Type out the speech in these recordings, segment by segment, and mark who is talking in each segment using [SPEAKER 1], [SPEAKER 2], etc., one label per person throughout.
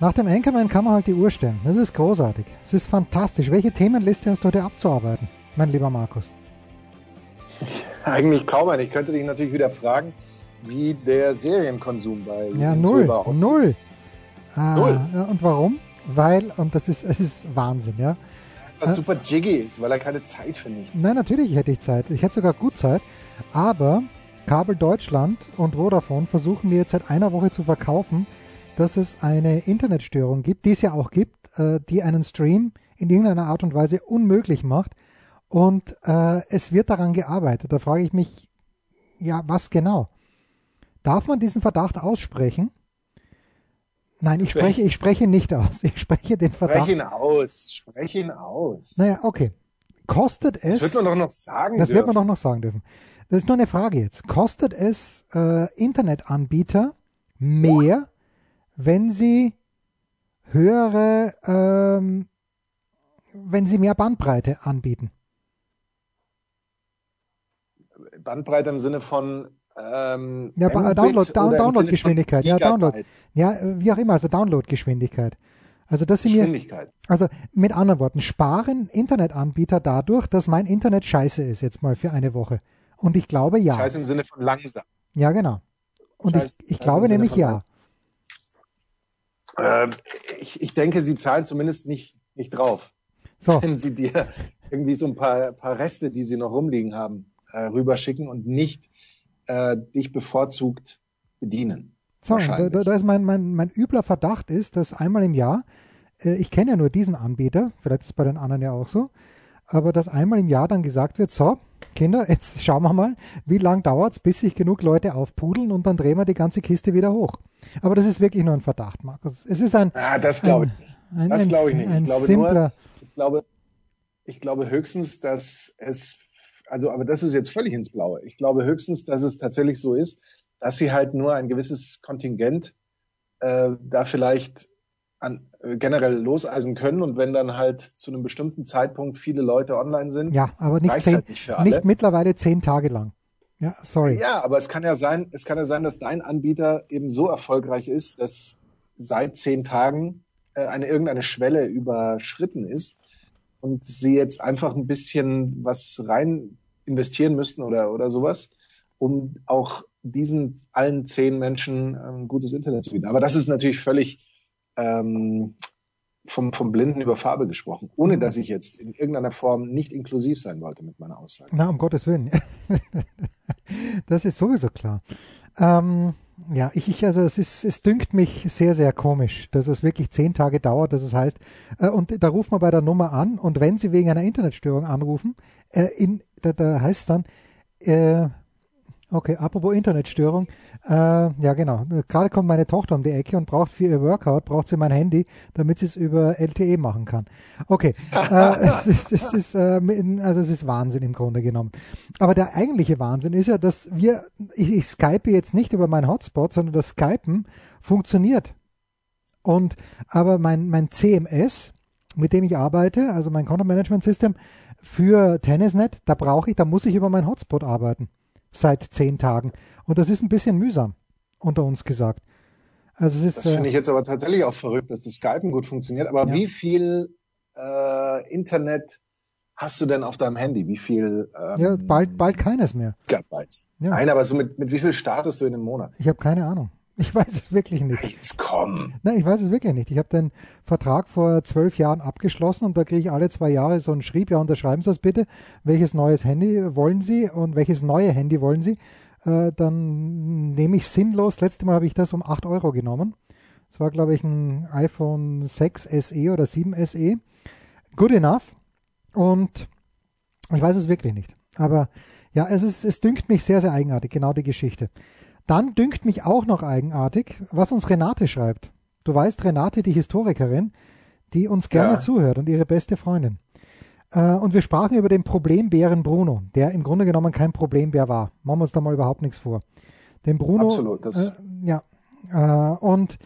[SPEAKER 1] Nach dem Anchorman kann man halt die Uhr stellen. Das ist großartig. Es ist fantastisch. Welche Themenliste hast du heute abzuarbeiten, mein lieber Markus?
[SPEAKER 2] Eigentlich kaum eine. Ich könnte dich natürlich wieder fragen, wie der Serienkonsum bei
[SPEAKER 1] Ja, null. Null. Ah, null. Und warum? Weil, und das ist, es ist Wahnsinn, ja.
[SPEAKER 2] Was super jiggy ist, weil er keine Zeit für nichts
[SPEAKER 1] Nein, natürlich hätte ich Zeit. Ich hätte sogar gut Zeit. Aber Kabel Deutschland und Vodafone versuchen mir jetzt seit einer Woche zu verkaufen, dass es eine Internetstörung gibt, die es ja auch gibt, äh, die einen Stream in irgendeiner Art und Weise unmöglich macht. Und äh, es wird daran gearbeitet. Da frage ich mich, ja, was genau? Darf man diesen Verdacht aussprechen? Nein, ich spreche, ich spreche nicht aus. Ich spreche den Verdacht.
[SPEAKER 2] Sprech ihn aus. Sprech ihn aus.
[SPEAKER 1] Naja, okay. Kostet es.
[SPEAKER 2] Das wird man doch noch sagen
[SPEAKER 1] Das
[SPEAKER 2] dürfen.
[SPEAKER 1] wird man doch noch sagen dürfen. Das ist nur eine Frage jetzt. Kostet es äh, Internetanbieter mehr, wenn sie höhere, ähm, wenn sie mehr Bandbreite anbieten?
[SPEAKER 2] Bandbreite im Sinne von ähm,
[SPEAKER 1] Ja, Download, Down, Downloadgeschwindigkeit, ja, Download. Ja, wie auch immer, also Downloadgeschwindigkeit. Also dass sie mir, also mit anderen Worten, sparen Internetanbieter dadurch, dass mein Internet scheiße ist jetzt mal für eine Woche. Und ich glaube ja.
[SPEAKER 2] Scheiße im Sinne von langsam.
[SPEAKER 1] Ja, genau. Und
[SPEAKER 2] Scheiß-
[SPEAKER 1] ich, ich glaube nämlich ja.
[SPEAKER 2] Ähm, ich, ich denke, sie zahlen zumindest nicht, nicht drauf.
[SPEAKER 1] So,
[SPEAKER 2] Wenn sie dir irgendwie so ein paar, paar Reste, die sie noch rumliegen haben, äh, rüberschicken und nicht äh, dich bevorzugt bedienen.
[SPEAKER 1] so da da ist mein, mein, mein übler Verdacht ist, dass einmal im Jahr, äh, ich kenne ja nur diesen Anbieter, vielleicht ist es bei den anderen ja auch so, aber dass einmal im Jahr dann gesagt wird, so, Kinder, jetzt schauen wir mal, wie lang dauert's, bis sich genug Leute aufpudeln und dann drehen wir die ganze Kiste wieder hoch. Aber das ist wirklich nur ein Verdacht, Markus. Es ist ein,
[SPEAKER 2] Ah, das glaube ich nicht.
[SPEAKER 1] ein,
[SPEAKER 2] Das
[SPEAKER 1] ein,
[SPEAKER 2] glaube ich nicht. Ich
[SPEAKER 1] ein
[SPEAKER 2] glaube
[SPEAKER 1] simpler,
[SPEAKER 2] nur- Ich glaube, ich glaube höchstens, dass es, also, aber das ist jetzt völlig ins Blaue. Ich glaube höchstens, dass es tatsächlich so ist, dass sie halt nur ein gewisses Kontingent äh, da vielleicht an, äh, generell loseisen können und wenn dann halt zu einem bestimmten Zeitpunkt viele Leute online sind,
[SPEAKER 1] ja, aber nicht, zehn,
[SPEAKER 2] halt nicht
[SPEAKER 1] nicht mittlerweile zehn Tage lang. Ja, sorry.
[SPEAKER 2] Ja, aber es kann ja sein, es kann ja sein, dass dein Anbieter eben so erfolgreich ist, dass seit zehn Tagen äh, eine irgendeine Schwelle überschritten ist und sie jetzt einfach ein bisschen was rein investieren müssten oder oder sowas, um auch diesen allen zehn Menschen ähm, gutes Internet zu bieten. Aber das ist natürlich völlig ähm, vom, vom Blinden über Farbe gesprochen, ohne dass ich jetzt in irgendeiner Form nicht inklusiv sein wollte mit meiner Aussage.
[SPEAKER 1] Na, um Gottes Willen. das ist sowieso klar. Ähm, ja, ich, ich, also es ist, es dünkt mich sehr, sehr komisch, dass es wirklich zehn Tage dauert, dass es heißt, äh, und da ruft man bei der Nummer an und wenn sie wegen einer Internetstörung anrufen, äh, in, da, da heißt es dann, äh, okay, apropos Internetstörung, äh, ja genau, gerade kommt meine Tochter um die Ecke und braucht für ihr Workout, braucht sie mein Handy, damit sie es über LTE machen kann. Okay, äh, es ist, es ist, äh, also es ist Wahnsinn im Grunde genommen. Aber der eigentliche Wahnsinn ist ja, dass wir, ich, ich skype jetzt nicht über meinen Hotspot, sondern das Skypen funktioniert. Und aber mein, mein CMS, mit dem ich arbeite, also mein Content Management System für Tennisnet, da brauche ich, da muss ich über meinen Hotspot arbeiten. Seit zehn Tagen. Und das ist ein bisschen mühsam, unter uns gesagt. Also ist,
[SPEAKER 2] Das
[SPEAKER 1] äh,
[SPEAKER 2] finde ich jetzt aber tatsächlich auch verrückt, dass das Skypen gut funktioniert. Aber
[SPEAKER 1] Ja.
[SPEAKER 2] wie viel äh, Internet hast du denn auf deinem Handy? Wie viel ähm,
[SPEAKER 1] ja, bald, bald keines mehr.
[SPEAKER 2] Gigabytes?
[SPEAKER 1] Ja.
[SPEAKER 2] Nein, aber so mit, mit wie viel startest du in einem Monat?
[SPEAKER 1] Ich habe keine Ahnung. Ich weiß es wirklich nicht.
[SPEAKER 2] Jetzt komm.
[SPEAKER 1] Nein, ich weiß es wirklich nicht. Ich habe den Vertrag vor zwölf Jahren abgeschlossen und da kriege ich alle zwei Jahre so einen Schrieb, ja, unterschreiben Sie das bitte. Welches neues Handy wollen Sie und welches neue Handy wollen Sie? Äh, dann nehme ich sinnlos. Letztes Mal habe ich das um 8 Euro genommen. Das war, glaube ich, ein iPhone 6 SE oder 7 SE. Good enough. Und ich weiß es wirklich nicht. Aber ja, es, ist, es dünkt mich sehr, sehr eigenartig, genau die Geschichte. Dann dünkt mich auch noch eigenartig, was uns Renate schreibt. Du weißt, Renate, die Historikerin, die uns gerne ja. zuhört und ihre beste Freundin. Äh, und wir sprachen über den Problembären Bruno, der im Grunde genommen kein Problembär war. Machen wir uns da mal überhaupt nichts vor. Den Bruno.
[SPEAKER 2] Absolut.
[SPEAKER 1] Äh, ja. Äh, und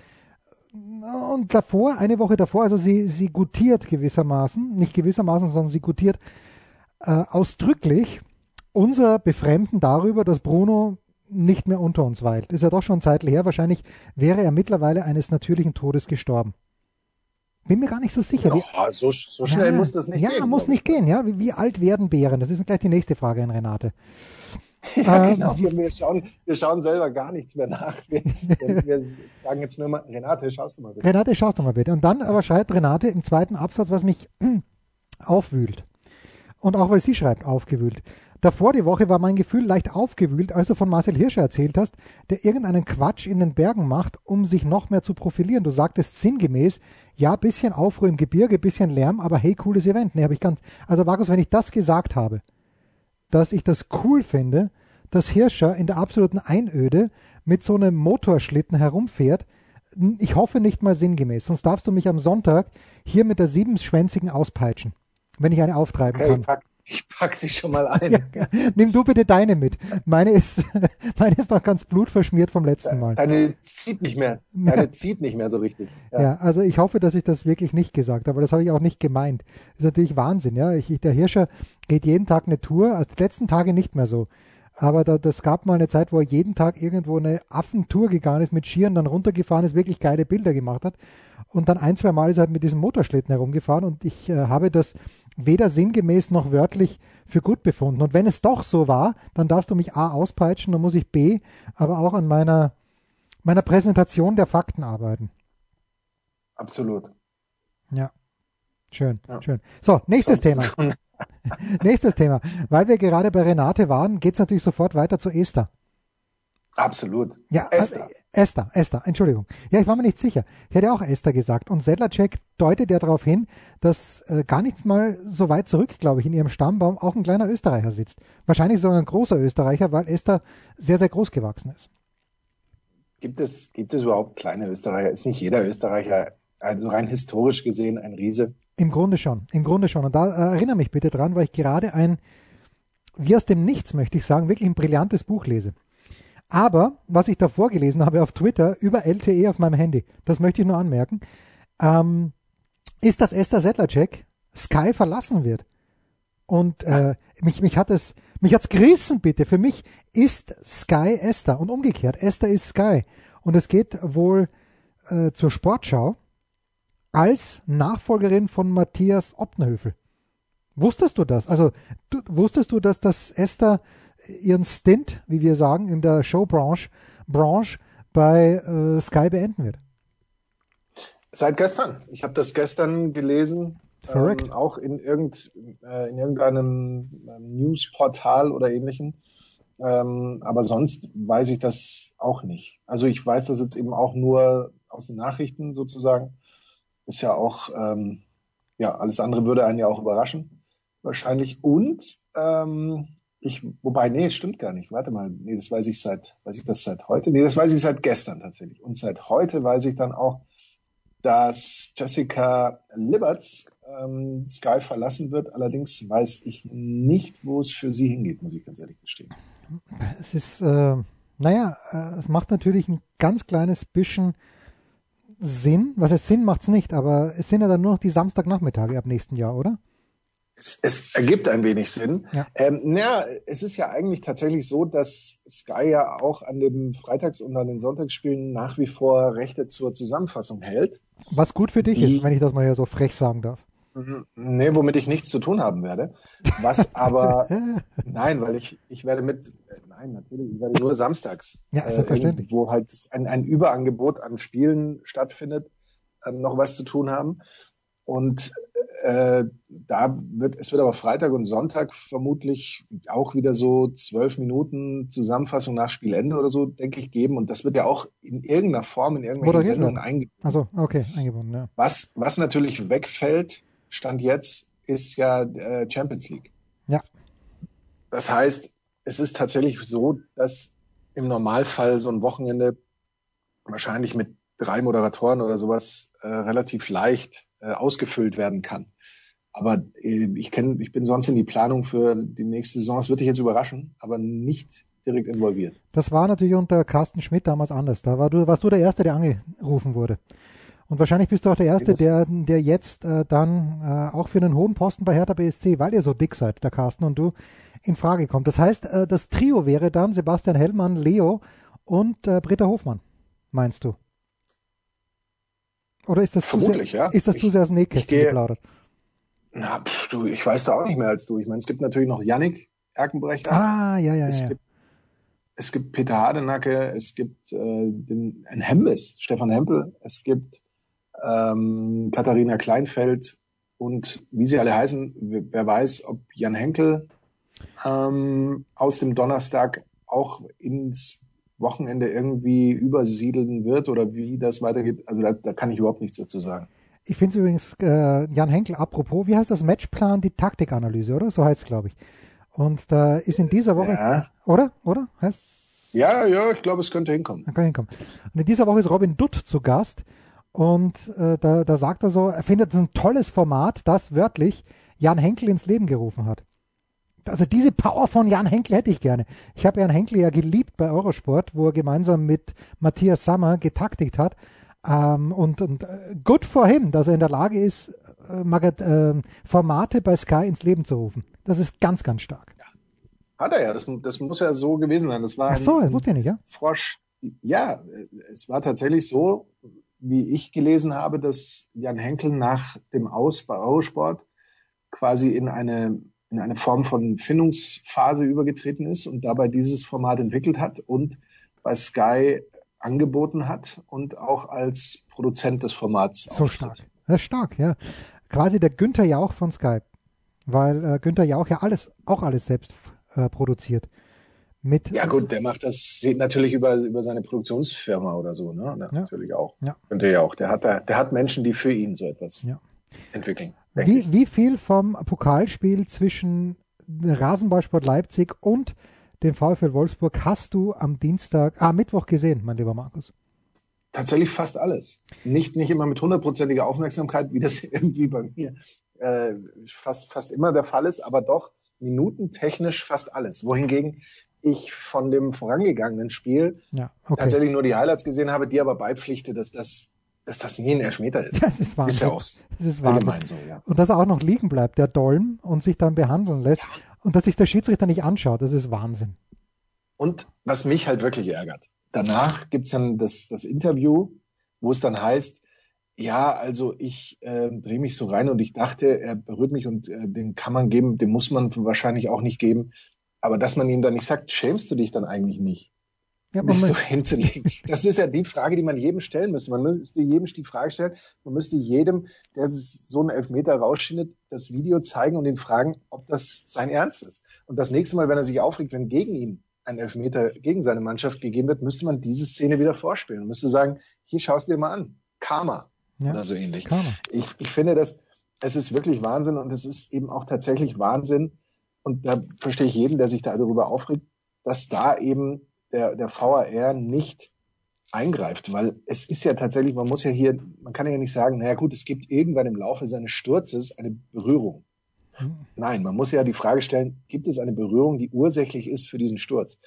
[SPEAKER 1] und davor, eine Woche davor, also sie, sie gutiert gewissermaßen, nicht gewissermaßen, sondern sie gutiert äh, ausdrücklich unser Befremden darüber, dass Bruno nicht mehr unter uns weilt. Ist ja doch schon Zeit her. Wahrscheinlich wäre er mittlerweile eines natürlichen Todes gestorben. Bin mir gar nicht so sicher.
[SPEAKER 2] Ja, so, so schnell ja, muss das nicht
[SPEAKER 1] ja,
[SPEAKER 2] gehen.
[SPEAKER 1] Ja, muss nicht gehen. Ja, wie, wie, alt werden Bären? Das ist gleich die nächste Frage an Renate.
[SPEAKER 2] Ja, ähm, genau. Wir, wir, schauen, wir schauen selber gar nichts mehr nach. Wir, wir, sagen jetzt nur mal, Renate, schaust du mal bitte.
[SPEAKER 1] Renate, schaust du mal bitte. Und dann aber schreibt Renate im zweiten Absatz, was mich aufwühlt. Und auch weil sie schreibt, aufgewühlt. Davor die Woche war mein Gefühl leicht aufgewühlt, als du von Marcel Hirscher erzählt hast, der irgendeinen Quatsch in den Bergen macht, um sich noch mehr zu profilieren. Du sagtest sinngemäß, ja, bisschen Aufruhr im Gebirge, bisschen Lärm, aber hey, cooles Event. Nee, habe ich ganz, also Markus, wenn ich das gesagt habe, dass ich das cool finde, dass Hirscher in der absoluten Einöde mit so einem Motorschlitten herumfährt, ich hoffe nicht mal sinngemäß, sonst darfst du mich am Sonntag hier mit der siebenschwänzigen auspeitschen, wenn ich eine auftreiben
[SPEAKER 2] hey,
[SPEAKER 1] kann.
[SPEAKER 2] Pack, ich pack sie schon mal ein. Ja,
[SPEAKER 1] nimm du bitte deine mit. Meine ist, meine ist noch ganz blutverschmiert vom letzten Mal.
[SPEAKER 2] Deine zieht nicht mehr. Deine zieht nicht mehr so richtig.
[SPEAKER 1] Ja. ja. also ich hoffe, dass ich das wirklich nicht gesagt habe, das habe ich auch nicht gemeint. Das ist natürlich Wahnsinn, ja. Ich, der Hirscher geht jeden Tag eine Tour, also die letzten Tage nicht mehr so. Aber da, das gab mal eine Zeit, wo er jeden Tag irgendwo eine Affentour gegangen ist mit Skiern, dann runtergefahren ist, wirklich geile Bilder gemacht hat. Und dann ein, zwei Mal ist er halt mit diesem Motorschlitten herumgefahren und ich äh, habe das weder sinngemäß noch wörtlich für gut befunden. Und wenn es doch so war, dann darfst du mich A auspeitschen, dann muss ich B aber auch an meiner, meiner Präsentation der Fakten arbeiten.
[SPEAKER 2] Absolut.
[SPEAKER 1] Ja. Schön, ja. schön. So, nächstes Sonst Thema. nächstes Thema. Weil wir gerade bei Renate waren, geht es natürlich sofort weiter zu Esther.
[SPEAKER 2] Absolut.
[SPEAKER 1] Ja, Esther. Äh, Esther, Esther, Entschuldigung. Ja, ich war mir nicht sicher. Ich hätte auch Esther gesagt. Und Sedlacek deutet ja darauf hin, dass äh, gar nicht mal so weit zurück, glaube ich, in ihrem Stammbaum auch ein kleiner Österreicher sitzt. Wahrscheinlich sogar ein großer Österreicher, weil Esther sehr, sehr groß gewachsen ist.
[SPEAKER 2] Gibt es, gibt es überhaupt kleine Österreicher? Ist nicht jeder Österreicher, also rein historisch gesehen, ein Riese?
[SPEAKER 1] Im Grunde schon, im Grunde schon. Und da äh, erinnere mich bitte dran, weil ich gerade ein, wie aus dem Nichts möchte ich sagen, wirklich ein brillantes Buch lese. Aber was ich davor gelesen habe auf Twitter über LTE auf meinem Handy, das möchte ich nur anmerken, ähm, ist, dass Esther Sedlacek Sky verlassen wird. Und äh, mich, mich hat es, mich hat's gerissen, bitte. Für mich ist Sky Esther und umgekehrt. Esther ist Sky. Und es geht wohl äh, zur Sportschau als Nachfolgerin von Matthias Optenhöfel. Wusstest du das? Also du, wusstest du, dass das Esther ihren Stint, wie wir sagen, in der Showbranche Branche bei äh, Sky beenden wird.
[SPEAKER 2] Seit gestern. Ich habe das gestern gelesen. Ähm, auch in, irgend, äh, in irgendeinem ähm, Newsportal oder ähnlichem. Ähm, aber sonst weiß ich das auch nicht. Also ich weiß das jetzt eben auch nur aus den Nachrichten sozusagen. Ist ja auch, ähm, ja, alles andere würde einen ja auch überraschen. Wahrscheinlich. Und ähm, ich, wobei, nee, es stimmt gar nicht. Warte mal, nee, das weiß ich seit, weiß ich das seit heute? Nee, das weiß ich seit gestern tatsächlich. Und seit heute weiß ich dann auch, dass Jessica Liberts ähm, Sky verlassen wird. Allerdings weiß ich nicht, wo es für sie hingeht, muss ich ganz ehrlich gestehen.
[SPEAKER 1] Es ist, äh, naja, äh, es macht natürlich ein ganz kleines bisschen Sinn. Was heißt Sinn macht es nicht, aber es sind ja dann nur noch die Samstagnachmittage ab nächsten Jahr, oder?
[SPEAKER 2] Es, es ergibt ein wenig Sinn. Ja. Ähm, naja, es ist ja eigentlich tatsächlich so, dass Sky ja auch an den Freitags- und an den Sonntagsspielen nach wie vor Rechte zur Zusammenfassung hält.
[SPEAKER 1] Was gut für dich die, ist, wenn ich das mal hier so frech sagen darf.
[SPEAKER 2] Mhm. Nee, womit ich nichts zu tun haben werde. Was aber, nein, weil ich, ich werde mit, nein, natürlich, ich werde nur samstags,
[SPEAKER 1] ja, selbstverständlich.
[SPEAKER 2] Äh, wo halt ein, ein Überangebot an Spielen stattfindet, äh, noch was zu tun haben. Und äh, da wird, es wird aber Freitag und Sonntag vermutlich auch wieder so zwölf Minuten Zusammenfassung nach Spielende oder so, denke ich, geben. Und das wird ja auch in irgendeiner Form in irgendwelchen Sendungen eingebunden.
[SPEAKER 1] Also okay, eingebunden, ja.
[SPEAKER 2] Was, was natürlich wegfällt, Stand jetzt, ist ja äh, Champions League.
[SPEAKER 1] Ja.
[SPEAKER 2] Das heißt, es ist tatsächlich so, dass im Normalfall so ein Wochenende wahrscheinlich mit drei Moderatoren oder sowas äh, relativ leicht äh, ausgefüllt werden kann. Aber äh, ich kenn, ich bin sonst in die Planung für die nächste Saison. Es wird dich jetzt überraschen, aber nicht direkt involviert.
[SPEAKER 1] Das war natürlich unter Carsten Schmidt damals anders. Da war du, warst du der Erste, der angerufen wurde. Und wahrscheinlich bist du auch der Erste, der, der jetzt äh, dann äh, auch für einen hohen Posten bei Hertha BSC, weil ihr so dick seid, der Carsten und du, in Frage kommt. Das heißt, äh, das Trio wäre dann Sebastian Hellmann, Leo und äh, Britta Hofmann, meinst du? Oder ist das
[SPEAKER 2] Vermutlich,
[SPEAKER 1] zu sehr,
[SPEAKER 2] ja.
[SPEAKER 1] ist das
[SPEAKER 2] ich,
[SPEAKER 1] zu sehr aus dem Nähkästchen
[SPEAKER 2] gehe,
[SPEAKER 1] geplaudert?
[SPEAKER 2] Na, pff, du, ich weiß da auch nicht mehr als du. Ich meine, es gibt natürlich noch Yannick Erkenbrecher.
[SPEAKER 1] Ah, ja, ja,
[SPEAKER 2] es
[SPEAKER 1] ja.
[SPEAKER 2] Gibt, es gibt Peter Hardenacke, es gibt äh, den ein Hembes, Stefan Hempel, es gibt ähm, Katharina Kleinfeld und wie sie alle heißen, wer weiß, ob Jan Henkel ähm, aus dem Donnerstag auch ins Wochenende irgendwie übersiedeln wird oder wie das weitergeht. Also da, da kann ich überhaupt nichts dazu sagen.
[SPEAKER 1] Ich finde es übrigens, äh, Jan Henkel, apropos, wie heißt das Matchplan, die Taktikanalyse, oder? So heißt es, glaube ich. Und da ist in dieser Woche,
[SPEAKER 2] Ja,
[SPEAKER 1] oder? Oder? Heißt
[SPEAKER 2] ja, ja ich glaube, es könnte hinkommen.
[SPEAKER 1] Kann hinkommen. Und in dieser Woche ist Robin Dutt zu Gast und äh, da, da sagt er so, er findet es ein tolles Format, das wörtlich Jan Henkel ins Leben gerufen hat. Also diese Power von Jan Henkel hätte ich gerne. Ich habe Jan Henkel ja geliebt bei Eurosport, wo er gemeinsam mit Matthias Sammer getaktigt hat. Ähm, und und äh, good for him, dass er in der Lage ist, äh, Magat, äh, Formate bei Sky ins Leben zu rufen. Das ist ganz, ganz stark.
[SPEAKER 2] Hat er ja, das, das muss ja so gewesen sein. Das war
[SPEAKER 1] Ach so, das wusste ich nicht, ja?
[SPEAKER 2] Frosch. Ja, es war tatsächlich so, wie ich gelesen habe, dass Jan Henkel nach dem Aus bei Eurosport quasi in eine, in eine Form von Findungsphase übergetreten ist und dabei dieses Format entwickelt hat und bei Sky angeboten hat und auch als Produzent des Formats
[SPEAKER 1] So stark. Das ist stark, ja. Quasi der Günther Jauch von Skype. Weil äh, Günther Jauch ja alles, auch alles selbst äh, produziert. Mit,
[SPEAKER 2] Ja gut, der macht das natürlich über, über seine Produktionsfirma oder so, ne? Ja. Natürlich auch.
[SPEAKER 1] Ja.
[SPEAKER 2] Könnte ja auch. Der hat da, der hat Menschen, die für ihn so etwas
[SPEAKER 1] Ja.
[SPEAKER 2] entwickeln.
[SPEAKER 1] Wie, wie viel vom Pokalspiel zwischen Rasenballsport Leipzig und dem VfL Wolfsburg hast du am Dienstag, ah, Mittwoch gesehen, mein lieber Markus?
[SPEAKER 2] Tatsächlich fast alles. Nicht, nicht immer mit hundertprozentiger Aufmerksamkeit, wie das irgendwie bei mir äh, fast, fast immer der Fall ist, aber doch minutentechnisch fast alles. Wohingegen ich von dem vorangegangenen Spiel
[SPEAKER 1] Ja, okay.
[SPEAKER 2] tatsächlich nur die Highlights gesehen habe, die aber beipflichte, dass das, dass das nie ein Elfmeter ist.
[SPEAKER 1] Das ist Wahnsinn.
[SPEAKER 2] Ist ja auch
[SPEAKER 1] Das ist Wahnsinn.
[SPEAKER 2] so, ja.
[SPEAKER 1] Und dass er auch noch liegen bleibt, der Dolm, und sich dann behandeln lässt. Und dass sich der Schiedsrichter nicht anschaut, das ist Wahnsinn.
[SPEAKER 2] Und was mich halt wirklich ärgert, danach gibt's dann das, das Interview, wo es dann heißt, ja, also ich äh, drehe mich so rein und ich dachte, er berührt mich und äh, den kann man geben, den muss man wahrscheinlich auch nicht geben. Aber dass man ihm dann nicht sagt, schämst du dich dann eigentlich nicht,
[SPEAKER 1] Ja,
[SPEAKER 2] mich so hinzulegen? Das ist ja die Frage, die man jedem stellen müsste. Man müsste jedem die Frage stellen, man müsste jedem, der so einen Elfmeter rausschneidet, das Video zeigen und ihn fragen, ob das sein Ernst ist. Und das nächste Mal, wenn er sich aufregt, wenn gegen ihn ein Elfmeter gegen seine Mannschaft gegeben wird, müsste man diese Szene wieder vorspielen und müsste sagen, hier schaust du dir mal an. Karma
[SPEAKER 1] Ja,
[SPEAKER 2] oder so ähnlich.
[SPEAKER 1] Karma.
[SPEAKER 2] Ich, ich finde, dass es ist wirklich Wahnsinn und es ist eben auch tatsächlich Wahnsinn. Und da verstehe ich jeden, der sich da darüber aufregt, dass da eben der, der VAR nicht eingreift, weil es ist ja tatsächlich, man muss ja hier, man kann ja nicht sagen, naja gut, es gibt irgendwann im Laufe seines Sturzes eine Berührung. Nein, man muss ja die Frage stellen, gibt es eine Berührung, die ursächlich ist für diesen Sturz?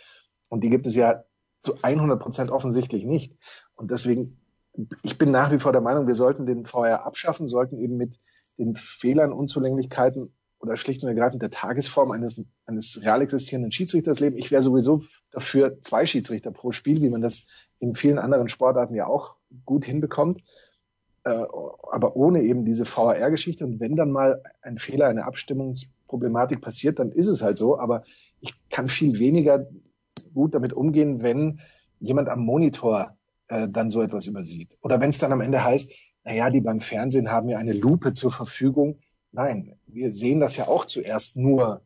[SPEAKER 2] Und die gibt es ja zu 100 Prozent offensichtlich nicht. Und deswegen, ich bin nach wie vor der Meinung, wir sollten den VR abschaffen, sollten eben mit den Fehlern, Unzulänglichkeiten oder schlicht und ergreifend der Tagesform eines, eines real existierenden Schiedsrichters leben. Ich wäre sowieso dafür zwei Schiedsrichter pro Spiel, wie man das in vielen anderen Sportarten ja auch gut hinbekommt. Äh, aber ohne eben diese VAR-Geschichte. Und wenn dann mal ein Fehler, eine Abstimmungsproblematik passiert, dann ist es halt so. Aber ich kann viel weniger gut damit umgehen, wenn jemand am Monitor äh, dann so etwas übersieht. Oder wenn es dann am Ende heißt, naja, die beim Fernsehen haben ja eine Lupe zur Verfügung. Nein, wir sehen das ja auch zuerst nur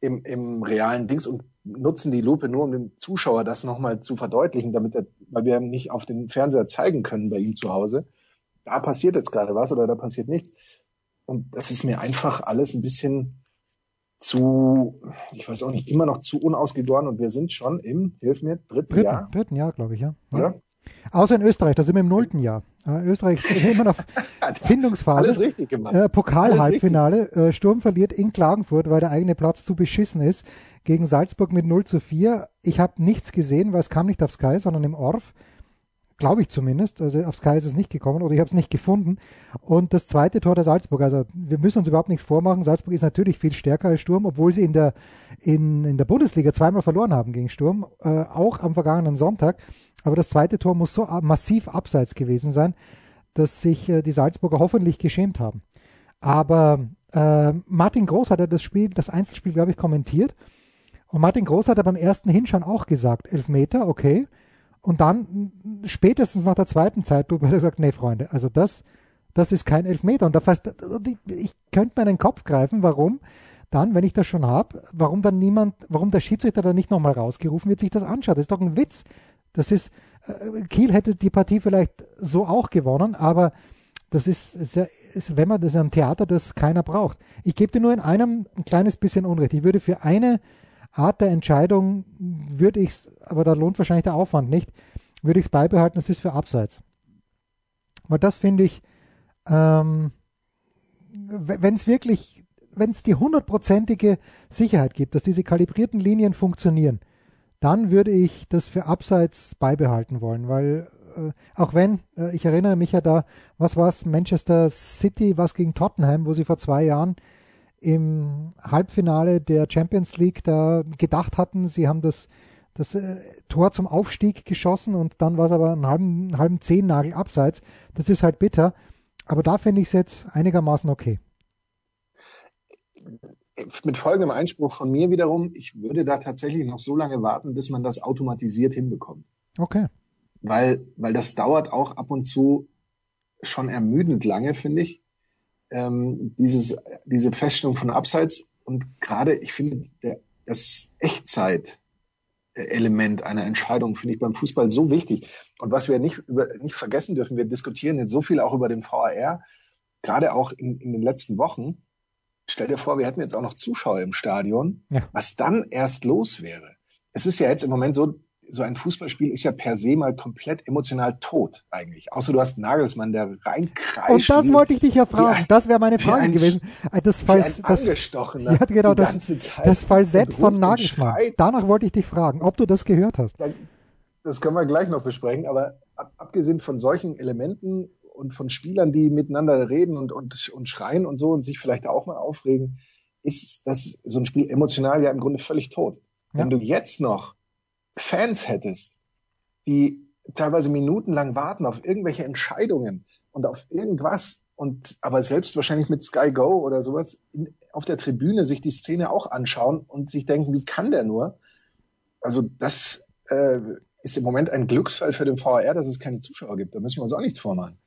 [SPEAKER 2] im, im realen Dings und nutzen die Lupe nur, um dem Zuschauer das nochmal zu verdeutlichen, damit er, weil wir nicht auf den Fernseher zeigen können bei ihm zu Hause. Da passiert jetzt gerade was oder da passiert nichts. Und das ist mir einfach alles ein bisschen zu, ich weiß auch nicht, immer noch zu unausgegoren und wir sind schon im, hilf mir, dritten
[SPEAKER 1] Dritten,
[SPEAKER 2] Jahr,
[SPEAKER 1] dritten Jahr, glaube ich, ja. ja. Außer in Österreich, da sind wir im nullten Jahr. In Österreich immer noch Findungsphase.
[SPEAKER 2] Alles richtig gemacht.
[SPEAKER 1] Äh, Pokal-Halbfinale. Äh, Sturm verliert in Klagenfurt, weil der eigene Platz zu beschissen ist. Gegen Salzburg mit 0 zu 4. Ich habe nichts gesehen, weil es kam nicht auf Sky, sondern im Orf. Glaube ich zumindest. Also auf Sky ist es nicht gekommen oder ich habe es nicht gefunden. Und das zweite Tor der Salzburg. Also wir müssen uns überhaupt nichts vormachen. Salzburg ist natürlich viel stärker als Sturm, obwohl sie in der, in, in der Bundesliga zweimal verloren haben gegen Sturm. Äh, auch am vergangenen Sonntag. Aber das zweite Tor muss so massiv abseits gewesen sein, dass sich äh, die Salzburger hoffentlich geschämt haben. Aber äh, Martin Groß hat ja das Spiel, das Einzelspiel, glaube ich, kommentiert. Und Martin Groß hat ja beim ersten Hinschauen auch gesagt, Elfmeter, okay. Und dann spätestens nach der zweiten Zeitlupe hat er gesagt, nee, Freunde, also das, das ist kein Elfmeter. Und da fast, ich könnte mir in den Kopf greifen, warum dann, wenn ich das schon habe, warum dann niemand, warum der Schiedsrichter dann nicht nochmal rausgerufen wird, sich das anschaut. Das ist doch ein Witz. Das ist, äh, Kiel hätte die Partie vielleicht so auch gewonnen, aber das ist, ist, ja, ist wenn man das ist ein Theater, das keiner braucht. Ich gebe dir nur in einem ein kleines bisschen Unrecht. Ich würde für eine Art der Entscheidung, würde ich es, aber da lohnt wahrscheinlich der Aufwand nicht, würde ich es beibehalten, das ist für Abseits. Weil das finde ich, ähm, wenn es wirklich, wenn es die hundertprozentige Sicherheit gibt, dass diese kalibrierten Linien funktionieren, dann würde ich das für Abseits beibehalten wollen, weil äh, auch wenn, äh, ich erinnere mich ja da, was war es, Manchester City, was gegen Tottenham, wo sie vor zwei Jahren im Halbfinale der Champions League da gedacht hatten, sie haben das, das äh, Tor zum Aufstieg geschossen und dann war es aber einen halben, einen halben Zehennagel abseits. Das ist halt bitter, aber da finde ich es jetzt einigermaßen okay
[SPEAKER 2] mit folgendem Einspruch von mir wiederum, ich würde da tatsächlich noch so lange warten, bis man das automatisiert hinbekommt.
[SPEAKER 1] Okay.
[SPEAKER 2] Weil, weil das dauert auch ab und zu schon ermüdend lange, finde ich. Ähm, dieses, diese Feststellung von Abseits und gerade, ich finde, der, das Echtzeit-Element einer Entscheidung finde ich beim Fußball so wichtig. Und was wir nicht, über, nicht vergessen dürfen, wir diskutieren jetzt so viel auch über den VAR, gerade auch in, in den letzten Wochen Stell dir vor, wir hätten jetzt auch noch Zuschauer im Stadion, ja. was dann erst los wäre. Es ist ja jetzt im Moment so, so ein Fußballspiel ist ja per se mal komplett emotional tot eigentlich. Außer du hast Nagelsmann, der reinkreischt.
[SPEAKER 1] Und das wollte ich dich ja fragen. Ein, das wäre meine Frage ein, gewesen.
[SPEAKER 2] Äh, das, Falls, das, ja,
[SPEAKER 1] genau, das, das Falsett von Nagelsmann. Danach wollte ich dich fragen, ob du das gehört hast.
[SPEAKER 2] Das können wir gleich noch besprechen, aber ab, abgesehen von solchen Elementen und von Spielern, die miteinander reden und, und, und schreien und so und sich vielleicht auch mal aufregen, ist das so ein Spiel emotional ja im Grunde völlig tot. Ja. Wenn du jetzt noch Fans hättest, die teilweise minutenlang warten auf irgendwelche Entscheidungen und auf irgendwas und aber selbst wahrscheinlich mit Sky Go oder sowas in, auf der Tribüne sich die Szene auch anschauen und sich denken, wie kann der nur? Also das äh, ist im Moment ein Glücksfall für den VAR, dass es keine Zuschauer gibt. Da müssen wir uns auch nichts vormachen.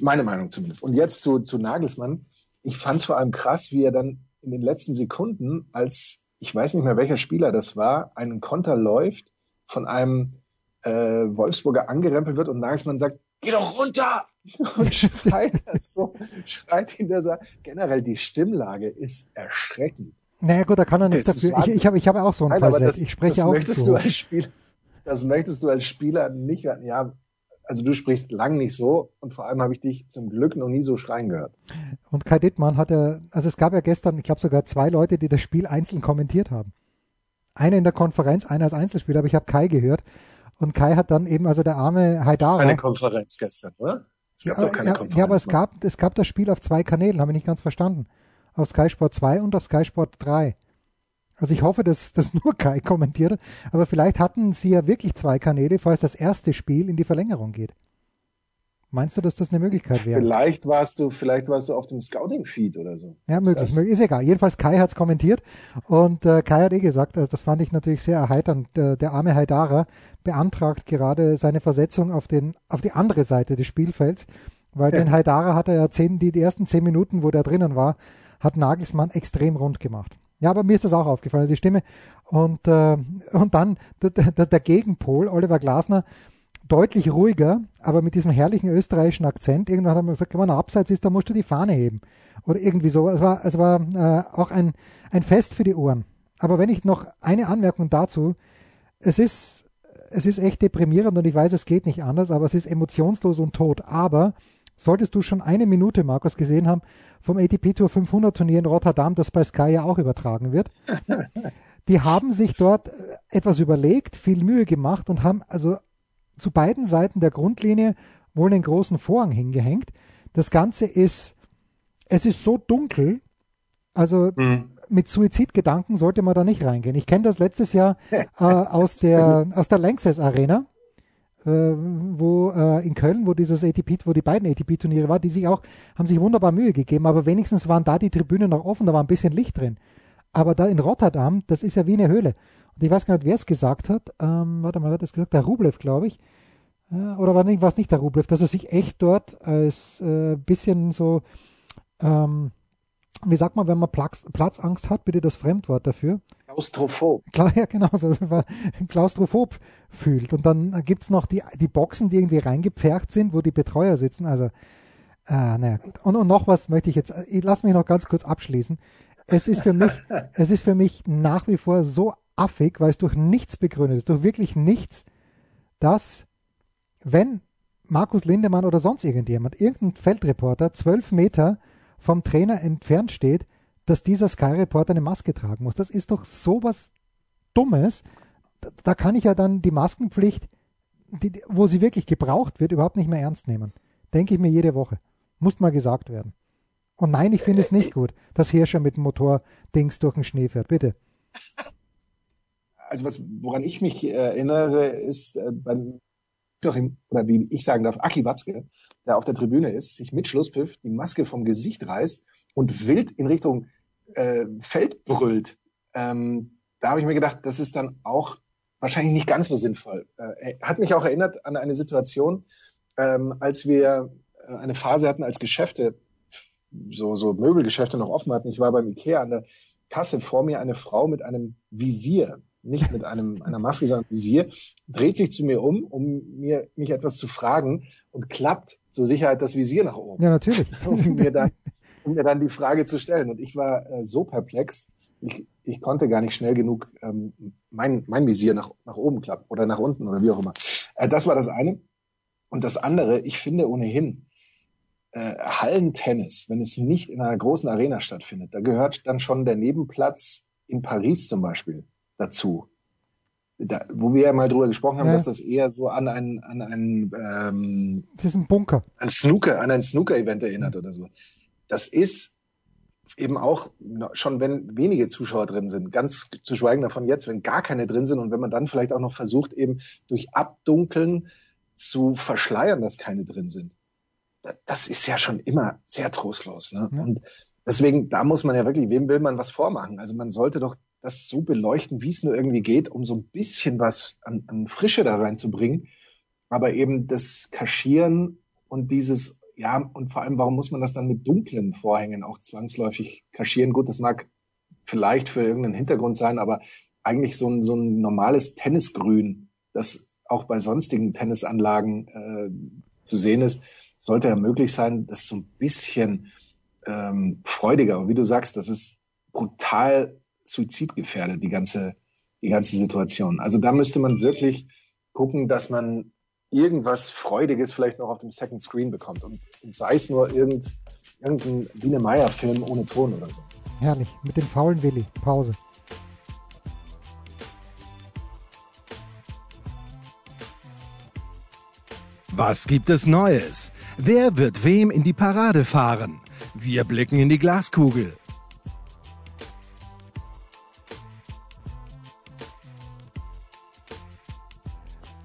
[SPEAKER 2] Meine Meinung zumindest. Und jetzt zu, zu Nagelsmann. Ich fand es vor allem krass, wie er dann in den letzten Sekunden, als ich weiß nicht mehr welcher Spieler das war, einen Konter läuft, von einem äh, Wolfsburger angerempelt wird und Nagelsmann sagt, geh doch runter! Und schreit das so, schreit ihn da so. Generell die Stimmlage ist erschreckend.
[SPEAKER 1] Naja gut, da kann er nichts dafür. Ich, ich habe ich hab auch so ein Fall. Ich spreche
[SPEAKER 2] das
[SPEAKER 1] auch
[SPEAKER 2] möchtest zu. du als Spieler, Das möchtest du als Spieler nicht. Ja, also du sprichst lang nicht so und vor allem habe ich dich zum Glück noch nie so schreien gehört.
[SPEAKER 1] Und Kai Dittmann hat ja, also es gab ja gestern, ich glaube sogar zwei Leute, die das Spiel einzeln kommentiert haben. Einer in der Konferenz, einer als Einzelspieler, aber ich habe Kai gehört. Und Kai hat dann eben, also der arme Haidara.
[SPEAKER 2] Eine Konferenz gestern, oder?
[SPEAKER 1] Es gab ja, doch keine ja, Konferenz. Ja, aber es gab, es gab das Spiel auf zwei Kanälen, habe ich nicht ganz verstanden. Auf Sky Sport 2 und auf Sky Sport 3. Also ich hoffe, dass das nur Kai kommentiert, aber vielleicht hatten sie ja wirklich zwei Kanäle, falls das erste Spiel in die Verlängerung geht. Meinst du, dass das eine Möglichkeit wäre?
[SPEAKER 2] Vielleicht warst du, vielleicht warst du auf dem Scouting-Feed oder so.
[SPEAKER 1] Ja, möglich, möglich. Ist egal. Jedenfalls Kai hat es kommentiert und äh, Kai hat eh gesagt, also das fand ich natürlich sehr erheiternd. Äh, der arme Haidara beantragt gerade seine Versetzung auf den, auf die andere Seite des Spielfelds, weil ja. den Haidara hat er ja zehn, die, die ersten zehn Minuten, wo der drinnen war, hat Nagelsmann extrem rund gemacht. Ja, aber mir ist das auch aufgefallen, also die Stimme. Und, äh, und dann der, der, der Gegenpol, Oliver Glasner, deutlich ruhiger, aber mit diesem herrlichen österreichischen Akzent. Irgendwann hat er gesagt, wenn man abseits ist, dann musst du die Fahne heben. Oder irgendwie so. Es war, es war äh, auch ein, ein Fest für die Ohren. Aber wenn ich noch eine Anmerkung dazu, es ist, es ist echt deprimierend und ich weiß, es geht nicht anders, aber es ist emotionslos und tot. Aber solltest du schon eine Minute, Markus, gesehen haben vom ATP Tour 500 Turnier in Rotterdam, das bei Sky ja auch übertragen wird. Die haben sich dort etwas überlegt, viel Mühe gemacht und haben also zu beiden Seiten der Grundlinie wohl einen großen Vorhang hingehängt. Das Ganze ist, es ist so dunkel, also mhm. mit Suizidgedanken sollte man da nicht reingehen. Ich kenne das letztes Jahr äh, aus der, aus der Lanxess Arena äh, wo äh, in Köln, wo dieses ATP, wo die beiden ATP-Turniere waren, die sich auch, haben sich wunderbar Mühe gegeben, aber wenigstens waren da die Tribünen noch offen, da war ein bisschen Licht drin. Aber da in Rotterdam, das ist ja wie eine Höhle. Und ich weiß gar nicht, wer es gesagt hat. Ähm, warte mal, wer hat das gesagt? Der Rublev, glaube ich. Äh, oder war nicht, es nicht der Rublev, dass er sich echt dort als äh, bisschen so ähm, wie sagt man, wenn man Platz, Platzangst hat, bitte das Fremdwort dafür.
[SPEAKER 2] Klaustrophob.
[SPEAKER 1] Klar, ja, genau, also Klaustrophob fühlt. Und dann gibt es noch die, die Boxen, die irgendwie reingepfercht sind, wo die Betreuer sitzen. Also, äh, naja. Und, und noch was möchte ich jetzt, ich lass mich noch ganz kurz abschließen. Es ist für mich, es ist für mich nach wie vor so affig, weil es durch nichts begründet ist, durch wirklich nichts, dass, wenn Markus Lindemann oder sonst irgendjemand, irgendein Feldreporter, zwölf Meter vom Trainer entfernt steht, dass dieser Sky Reporter eine Maske tragen muss. Das ist doch sowas Dummes. Da, da kann ich ja dann die Maskenpflicht, die, wo sie wirklich gebraucht wird, überhaupt nicht mehr ernst nehmen. Denke ich mir jede Woche. Muss mal gesagt werden. Und nein, ich finde es nicht gut, dass Hirscher mit dem Motor-Dings durch den Schnee fährt. Bitte.
[SPEAKER 2] Also was, woran ich mich erinnere, ist äh, beim oder wie ich sagen darf, Aki Watzke, der auf der Tribüne ist, sich mit Schlusspfiff die Maske vom Gesicht reißt und wild in Richtung äh, Feld brüllt. Ähm, da habe ich mir gedacht, das ist dann auch wahrscheinlich nicht ganz so sinnvoll. Äh, hat mich auch erinnert an eine Situation, ähm, als wir äh, eine Phase hatten, als Geschäfte, so, so Möbelgeschäfte noch offen hatten. Ich war beim Ikea an der Kasse vor mir eine Frau mit einem Visier nicht mit einem, einer Maske, sondern Visier, dreht sich zu mir um, um mir, mich etwas zu fragen und klappt zur Sicherheit das Visier nach oben.
[SPEAKER 1] Ja, natürlich.
[SPEAKER 2] um, mir dann, um mir dann die Frage zu stellen. Und ich war äh, so perplex, ich, ich konnte gar nicht schnell genug ähm, mein, mein Visier nach, nach oben klappen oder nach unten oder wie auch immer. Äh, das war das eine. Und das andere, ich finde ohnehin, äh, Hallentennis, wenn es nicht in einer großen Arena stattfindet, da gehört dann schon der Nebenplatz in Paris zum Beispiel dazu. Da, wo wir ja mal drüber gesprochen haben, ja. dass das eher so an ein, an ein, ähm,
[SPEAKER 1] das ist ein Bunker.
[SPEAKER 2] Ein Snooker, an ein Snooker-Event erinnert mhm. oder so. Das ist eben auch schon, wenn wenige Zuschauer drin sind, ganz zu schweigen davon jetzt, wenn gar keine drin sind und wenn man dann vielleicht auch noch versucht, eben durch Abdunkeln zu verschleiern, dass keine drin sind. Das ist ja schon immer sehr trostlos. Ne? Ja. Und deswegen, da muss man ja wirklich, wem will man was vormachen? Also man sollte doch das so beleuchten, wie es nur irgendwie geht, um so ein bisschen was an, an Frische da reinzubringen. Aber eben das Kaschieren und dieses, ja, und vor allem, warum muss man das dann mit dunklen Vorhängen auch zwangsläufig kaschieren? Gut, das mag vielleicht für irgendeinen Hintergrund sein, aber eigentlich so ein, so ein normales Tennisgrün, das auch bei sonstigen Tennisanlagen äh, zu sehen ist, sollte ja möglich sein, das so ein bisschen ähm, freudiger. Und wie du sagst, das ist brutal suizidgefährdet, die ganze, die ganze Situation. Also da müsste man wirklich gucken, dass man irgendwas Freudiges vielleicht noch auf dem Second Screen bekommt. Und, und sei es nur irgend, irgendein Biene Meier-Film ohne Ton oder so.
[SPEAKER 1] Herrlich, mit dem faulen Willi. Pause.
[SPEAKER 3] Was gibt es Neues? Wer wird wem in die Parade fahren? Wir blicken in die Glaskugel.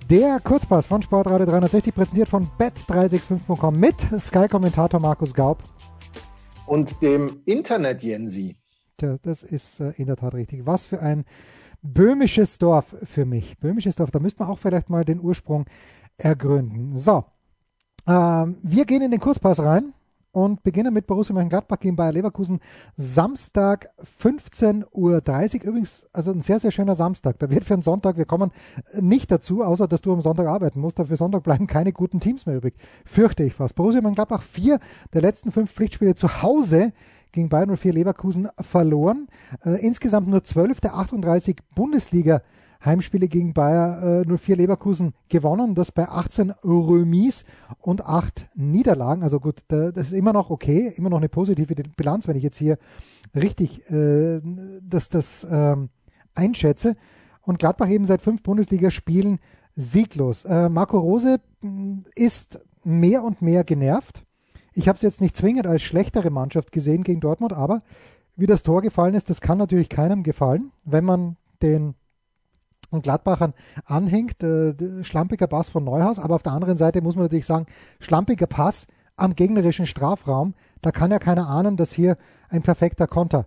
[SPEAKER 1] Der Kurzpass von Sportradio 360 präsentiert von bet365.com mit Sky-Kommentator Markus Gaub.
[SPEAKER 2] Und dem Internet Jensi.
[SPEAKER 1] Ja, das ist äh, in der Tat richtig. Was für ein böhmisches Dorf für mich. Böhmisches Dorf, da müsste man auch vielleicht mal den Ursprung ergründen. So, ähm, wir gehen in den Kurzpass rein und beginnen mit Borussia Mönchengladbach gegen Bayer Leverkusen. Samstag 15.30 Uhr. Übrigens, also ein sehr, sehr schöner Samstag. Da wird für einen Sonntag, wir kommen nicht dazu, außer dass du am Sonntag arbeiten musst. Aber für Sonntag bleiben keine guten Teams mehr übrig. Fürchte ich fast. Borussia Mönchengladbach vier der letzten fünf Pflichtspiele zu Hause gegen Bayern 04 Leverkusen verloren. Äh, insgesamt nur 12 der 38 Bundesliga Heimspiele gegen Bayer äh, 04 Leverkusen gewonnen, das bei 18 Remis und 8 Niederlagen. Also gut, da, das ist immer noch okay, immer noch eine positive Bilanz, wenn ich jetzt hier richtig äh, das, das ähm, einschätze. Und Gladbach eben seit fünf Bundesligaspielen sieglos. Äh, Marco Rose mm, ist mehr und mehr genervt. Ich habe es jetzt nicht zwingend als schlechtere Mannschaft gesehen gegen Dortmund, aber wie das Tor gefallen ist, das kann natürlich keinem gefallen, wenn man den Gladbachern anhängt. Äh, schlampiger Pass von Neuhaus, aber auf der anderen Seite muss man natürlich sagen, schlampiger Pass am gegnerischen Strafraum. Da kann ja keiner ahnen, dass hier ein perfekter Konter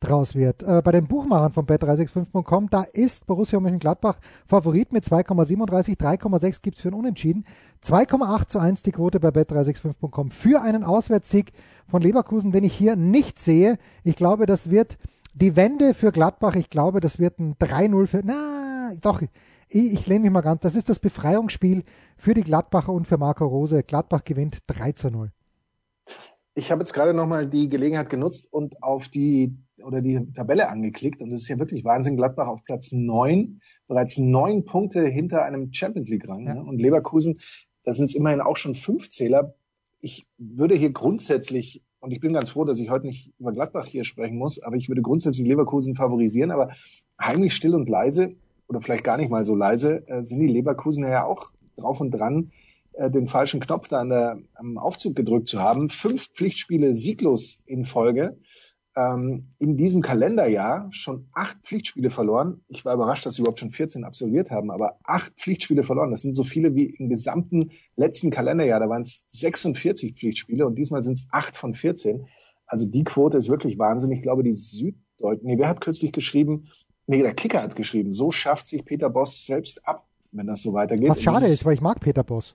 [SPEAKER 1] draus wird. Äh, bei den Buchmachern von bet365.com, da ist Borussia Mönchengladbach Favorit mit 2,37, 3,6 gibt es für ein Unentschieden. 2,8 zu 1 die Quote bei bet365.com für einen Auswärtssieg von Leverkusen, den ich hier nicht sehe. Ich glaube, das wird die Wende für Gladbach. Ich glaube, das wird ein 3-0 für, na, doch, ich, ich lehne mich mal ganz, das ist das Befreiungsspiel für die Gladbacher und für Marco Rose. Gladbach gewinnt 3 zu 0.
[SPEAKER 2] Ich habe jetzt gerade nochmal die Gelegenheit genutzt und auf die oder die Tabelle angeklickt und es ist ja wirklich Wahnsinn. Gladbach auf Platz neun, bereits neun Punkte hinter einem Champions League Rang. Ja. Ne? Und Leverkusen, da sind es immerhin auch schon fünf Zähler. Ich würde hier grundsätzlich, und ich bin ganz froh, dass ich heute nicht über Gladbach hier sprechen muss, aber ich würde grundsätzlich Leverkusen favorisieren, aber heimlich still und leise oder vielleicht gar nicht mal so leise, äh, sind die Leverkusen ja auch drauf und dran, äh, den falschen Knopf da an der, am Aufzug gedrückt zu haben. Fünf Pflichtspiele sieglos in Folge. Ähm, in diesem Kalenderjahr schon acht Pflichtspiele verloren. Ich war überrascht, dass sie überhaupt schon 14 absolviert haben, aber acht Pflichtspiele verloren. Das sind so viele wie im gesamten letzten Kalenderjahr. Da waren es 46 Pflichtspiele und diesmal sind es acht von 14. Also die Quote ist wirklich Wahnsinn. Ich glaube, die Süddeutschen, nee, wer hat kürzlich geschrieben, nee, der Kicker hat geschrieben, so schafft sich Peter Boss selbst ab, wenn das so weitergeht.
[SPEAKER 1] Was schade ist, weil ich mag Peter Boss.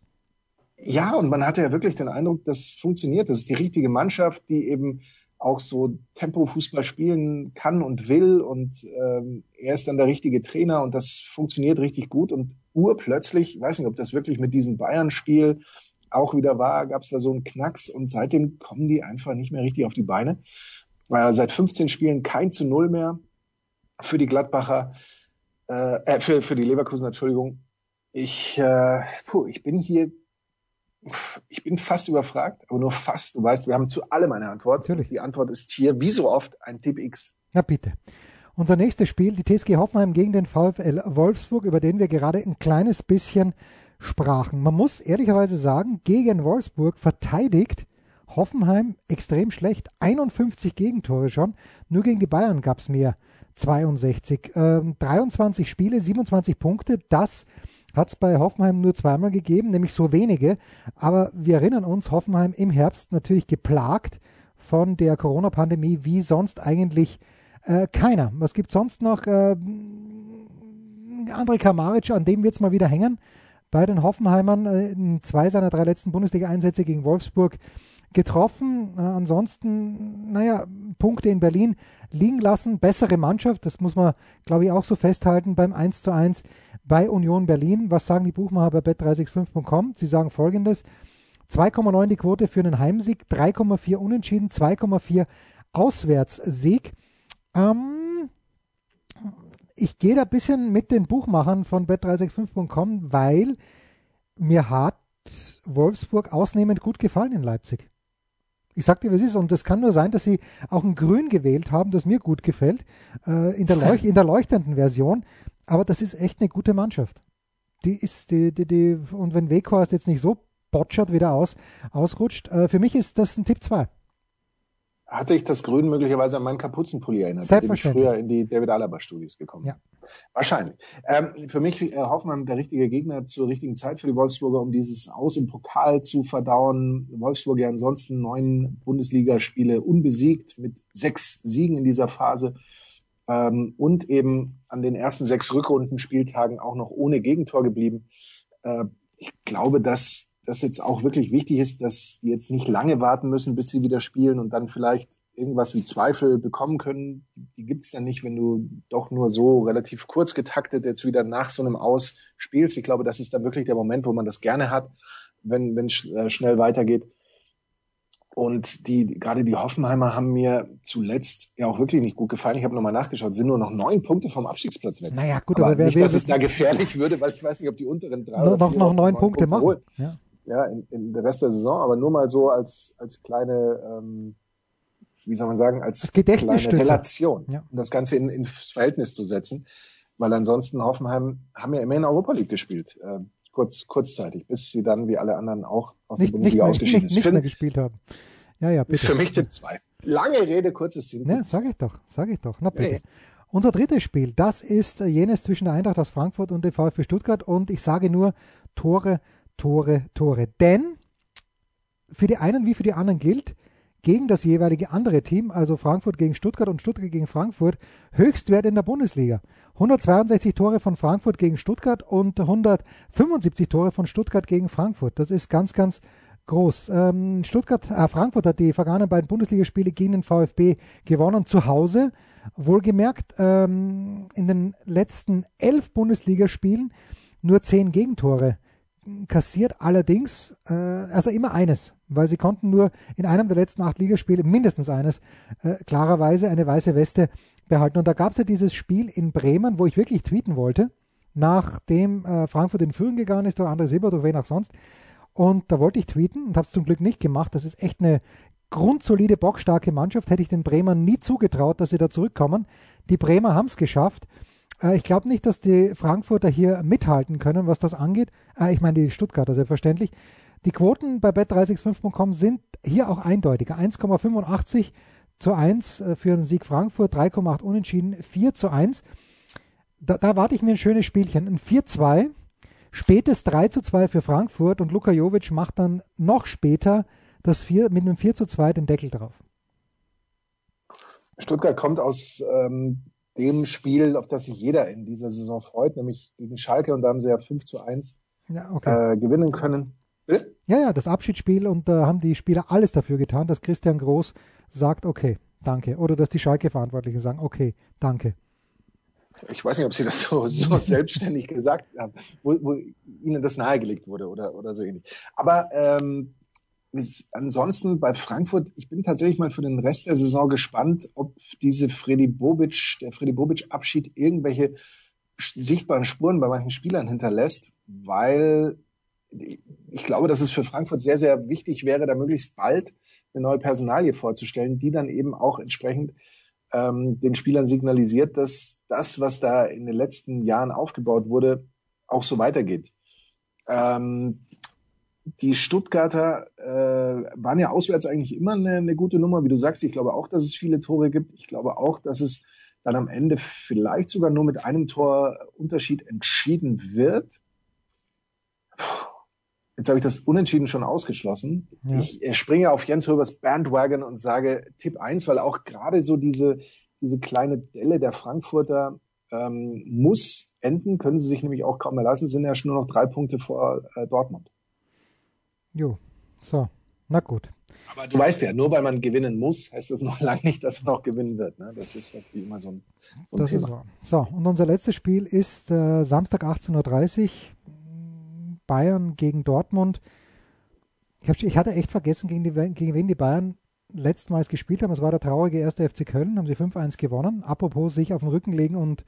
[SPEAKER 2] Ja, und man hatte ja wirklich den Eindruck, das funktioniert. Das ist die richtige Mannschaft, die eben auch so Tempo-Fußball spielen kann und will. Und ähm, er ist dann der richtige Trainer und das funktioniert richtig gut. Und urplötzlich, ich weiß nicht, ob das wirklich mit diesem Bayern-Spiel auch wieder war, gab es da so einen Knacks und seitdem kommen die einfach nicht mehr richtig auf die Beine. Weil seit 15 Spielen kein zu Null mehr für die Gladbacher, äh, äh für, für die Leverkusen, Entschuldigung. Ich, äh, puh, ich bin hier ich bin fast überfragt, aber nur fast. Du weißt, wir haben zu allem eine Antwort. Natürlich. Die Antwort ist hier, wie so oft, ein Tipp X.
[SPEAKER 1] Na bitte. Unser nächstes Spiel, die TSG Hoffenheim gegen den VfL Wolfsburg, über den wir gerade ein kleines bisschen sprachen. Man muss ehrlicherweise sagen, gegen Wolfsburg verteidigt Hoffenheim extrem schlecht. 51 Gegentore schon. Nur gegen die Bayern gab es mehr. 62. Ähm, 23 Spiele, 27 Punkte. Das hat es bei Hoffenheim nur zweimal gegeben, nämlich so wenige. Aber wir erinnern uns, Hoffenheim im Herbst natürlich geplagt von der Corona-Pandemie wie sonst eigentlich äh, keiner. Was gibt sonst noch? Äh, André Kamaric, an dem wird es mal wieder hängen. Bei den Hoffenheimern äh, in zwei seiner drei letzten Bundesliga-Einsätze gegen Wolfsburg getroffen. Äh, ansonsten, naja, Punkte in Berlin liegen lassen. Bessere Mannschaft, das muss man, glaube ich, auch so festhalten beim 1 zu 1 bei Union Berlin. Was sagen die Buchmacher bei bet365.com? Sie sagen folgendes. 2,9 die Quote für einen Heimsieg, 3,4 Unentschieden, 2,4 Auswärtssieg. Ähm, ich gehe da ein bisschen mit den Buchmachern von bet365.com, weil mir hat Wolfsburg ausnehmend gut gefallen in Leipzig. Ich sag dir, was ist. Und es kann nur sein, dass sie auch ein Grün gewählt haben, das mir gut gefällt, äh, in, der Leuch in der leuchtenden Version. Aber das ist echt eine gute Mannschaft. Die ist, die, die, die, und wenn Weghorst jetzt nicht so botschert wieder aus, ausrutscht, äh, für mich ist das ein Tipp 2
[SPEAKER 2] hatte ich das Grün möglicherweise an meinen Kapuzenpulli erinnert,
[SPEAKER 1] mit dem ich
[SPEAKER 2] früher in die David Alaba Studios gekommen
[SPEAKER 1] ja.
[SPEAKER 2] Wahrscheinlich. Ähm, für mich äh, Hoffmann der richtige Gegner zur richtigen Zeit für die Wolfsburger, um dieses Aus im Pokal zu verdauen. Wolfsburg ja ansonsten neun Bundesligaspiele unbesiegt mit sechs Siegen in dieser Phase ähm, und eben an den ersten sechs Rückrundenspieltagen auch noch ohne Gegentor geblieben. Äh, ich glaube, dass das jetzt auch wirklich wichtig ist, dass die jetzt nicht lange warten müssen, bis sie wieder spielen und dann vielleicht irgendwas wie Zweifel bekommen können. Die gibt's dann nicht, wenn du doch nur so relativ kurz getaktet jetzt wieder nach so einem Aus spielst. Ich glaube, das ist dann wirklich der Moment, wo man das gerne hat, wenn wenn äh, schnell weitergeht. Und die, gerade die Hoffenheimer haben mir zuletzt ja auch wirklich nicht gut gefallen. Ich habe nochmal nachgeschaut, sind nur noch neun Punkte vom Abstiegsplatz weg.
[SPEAKER 1] Naja, gut, aber, aber
[SPEAKER 2] wer, nicht, dass es da gefährlich würde, weil ich weiß nicht, ob die unteren drei
[SPEAKER 1] noch, noch, noch neun Punkte, Punkte machen.
[SPEAKER 2] Ja, ja in, in der Rest der Saison, aber nur mal so als, als kleine, ähm, wie soll man sagen, als kleine Relation, ja. um das Ganze in, ins Verhältnis zu setzen. Weil ansonsten Hoffenheim haben ja immer in Europa League gespielt. Äh, kurz, kurzzeitig, bis sie dann wie alle anderen auch aus
[SPEAKER 1] nicht,
[SPEAKER 2] der Bundesliga
[SPEAKER 1] nicht,
[SPEAKER 2] ausgeschieden
[SPEAKER 1] nicht, ist. Nicht mehr gespielt haben. Ja, ja, bitte.
[SPEAKER 2] Für mich Tipp 2. Lange Rede, kurzes Sinn.
[SPEAKER 1] Ne, sag ich doch, sag ich doch. Na bitte. Hey. Unser drittes Spiel, das ist jenes zwischen der Eintracht aus Frankfurt und dem VfB Stuttgart und ich sage nur Tore, Tore, Tore. Denn für die einen wie für die anderen gilt, gegen das jeweilige andere Team, also Frankfurt gegen Stuttgart und Stuttgart gegen Frankfurt, Höchstwert in der Bundesliga. 162 Tore von Frankfurt gegen Stuttgart und 175 Tore von Stuttgart gegen Frankfurt. Das ist ganz, ganz groß. Ähm, Stuttgart, äh, Frankfurt hat die vergangenen beiden Bundesligaspiele gegen den VfB gewonnen, zu Hause. Wohlgemerkt, ähm, in den letzten elf Bundesligaspielen nur zehn Gegentore kassiert, allerdings, äh, also immer eines, weil sie konnten nur in einem der letzten acht Ligaspiele, mindestens eines, äh, klarerweise eine weiße Weste behalten. Und da gab es ja dieses Spiel in Bremen, wo ich wirklich tweeten wollte, nachdem äh, Frankfurt in Führung gegangen ist, durch andere Silber, durch wen auch sonst. Und da wollte ich tweeten und habe es zum Glück nicht gemacht. Das ist echt eine grundsolide, bockstarke Mannschaft. Hätte ich den Bremern nie zugetraut, dass sie da zurückkommen. Die Bremer haben es geschafft. Äh, ich glaube nicht, dass die Frankfurter hier mithalten können, was das angeht. Äh, ich meine, die Stuttgarter selbstverständlich. Die Quoten bei bet365.com sind hier auch eindeutiger. 1,85 zu 1 äh, für einen Sieg Frankfurt, 3,8 unentschieden, 4 zu 1. Da, da warte ich mir ein schönes Spielchen. Ein 4-2, spätes 3 zu 2 für Frankfurt und Luka Jovic macht dann noch später das 4, mit einem 4 zu 2 den Deckel drauf.
[SPEAKER 2] Stuttgart kommt aus ähm, dem Spiel, auf das sich jeder in dieser Saison freut, nämlich gegen Schalke und da haben sie ja 5 zu 1 ja, okay. äh, gewinnen können.
[SPEAKER 1] Bitte? Ja, ja, das Abschiedsspiel und da äh, haben die Spieler alles dafür getan, dass Christian Groß sagt, okay, danke. Oder dass die Schalke-Verantwortlichen sagen, okay, danke.
[SPEAKER 2] Ich weiß nicht, ob sie das so, so selbstständig gesagt haben, wo, wo ihnen das nahegelegt wurde oder, oder so ähnlich. Aber ähm, ansonsten bei Frankfurt, ich bin tatsächlich mal für den Rest der Saison gespannt, ob diese Freddy Bobic, der Freddy Bobic Abschied irgendwelche sichtbaren Spuren bei manchen Spielern hinterlässt, weil ich glaube, dass es für Frankfurt sehr, sehr wichtig wäre, da möglichst bald eine neue Personalie vorzustellen, die dann eben auch entsprechend ähm, den Spielern signalisiert, dass das, was da in den letzten Jahren aufgebaut wurde, auch so weitergeht. Ähm, die Stuttgarter äh, waren ja auswärts eigentlich immer eine, eine gute Nummer, wie du sagst. Ich glaube auch, dass es viele Tore gibt. Ich glaube auch, dass es dann am Ende vielleicht sogar nur mit einem Tor Unterschied entschieden wird. Jetzt habe ich das Unentschieden schon ausgeschlossen. Ja. Ich springe auf Jens Höbers Bandwagon und sage Tipp 1, weil auch gerade so diese, diese kleine Delle der Frankfurter ähm, muss enden, können sie sich nämlich auch kaum mehr lassen, sind ja schon nur noch drei Punkte vor äh, Dortmund.
[SPEAKER 1] Jo, so, na gut.
[SPEAKER 2] Aber du weißt ja, nur weil man gewinnen muss, heißt das noch lange nicht, dass man auch gewinnen wird. Ne? Das ist natürlich immer so ein, so ein das Thema. Ist wahr.
[SPEAKER 1] So, und unser letztes Spiel ist äh, Samstag 18.30 Uhr. Bayern gegen Dortmund. Ich, hab, ich hatte echt vergessen, gegen, die, gegen wen die Bayern letztmals gespielt haben. Es war der traurige erste FC Köln, haben sie 5-1 gewonnen. Apropos sich auf den Rücken legen und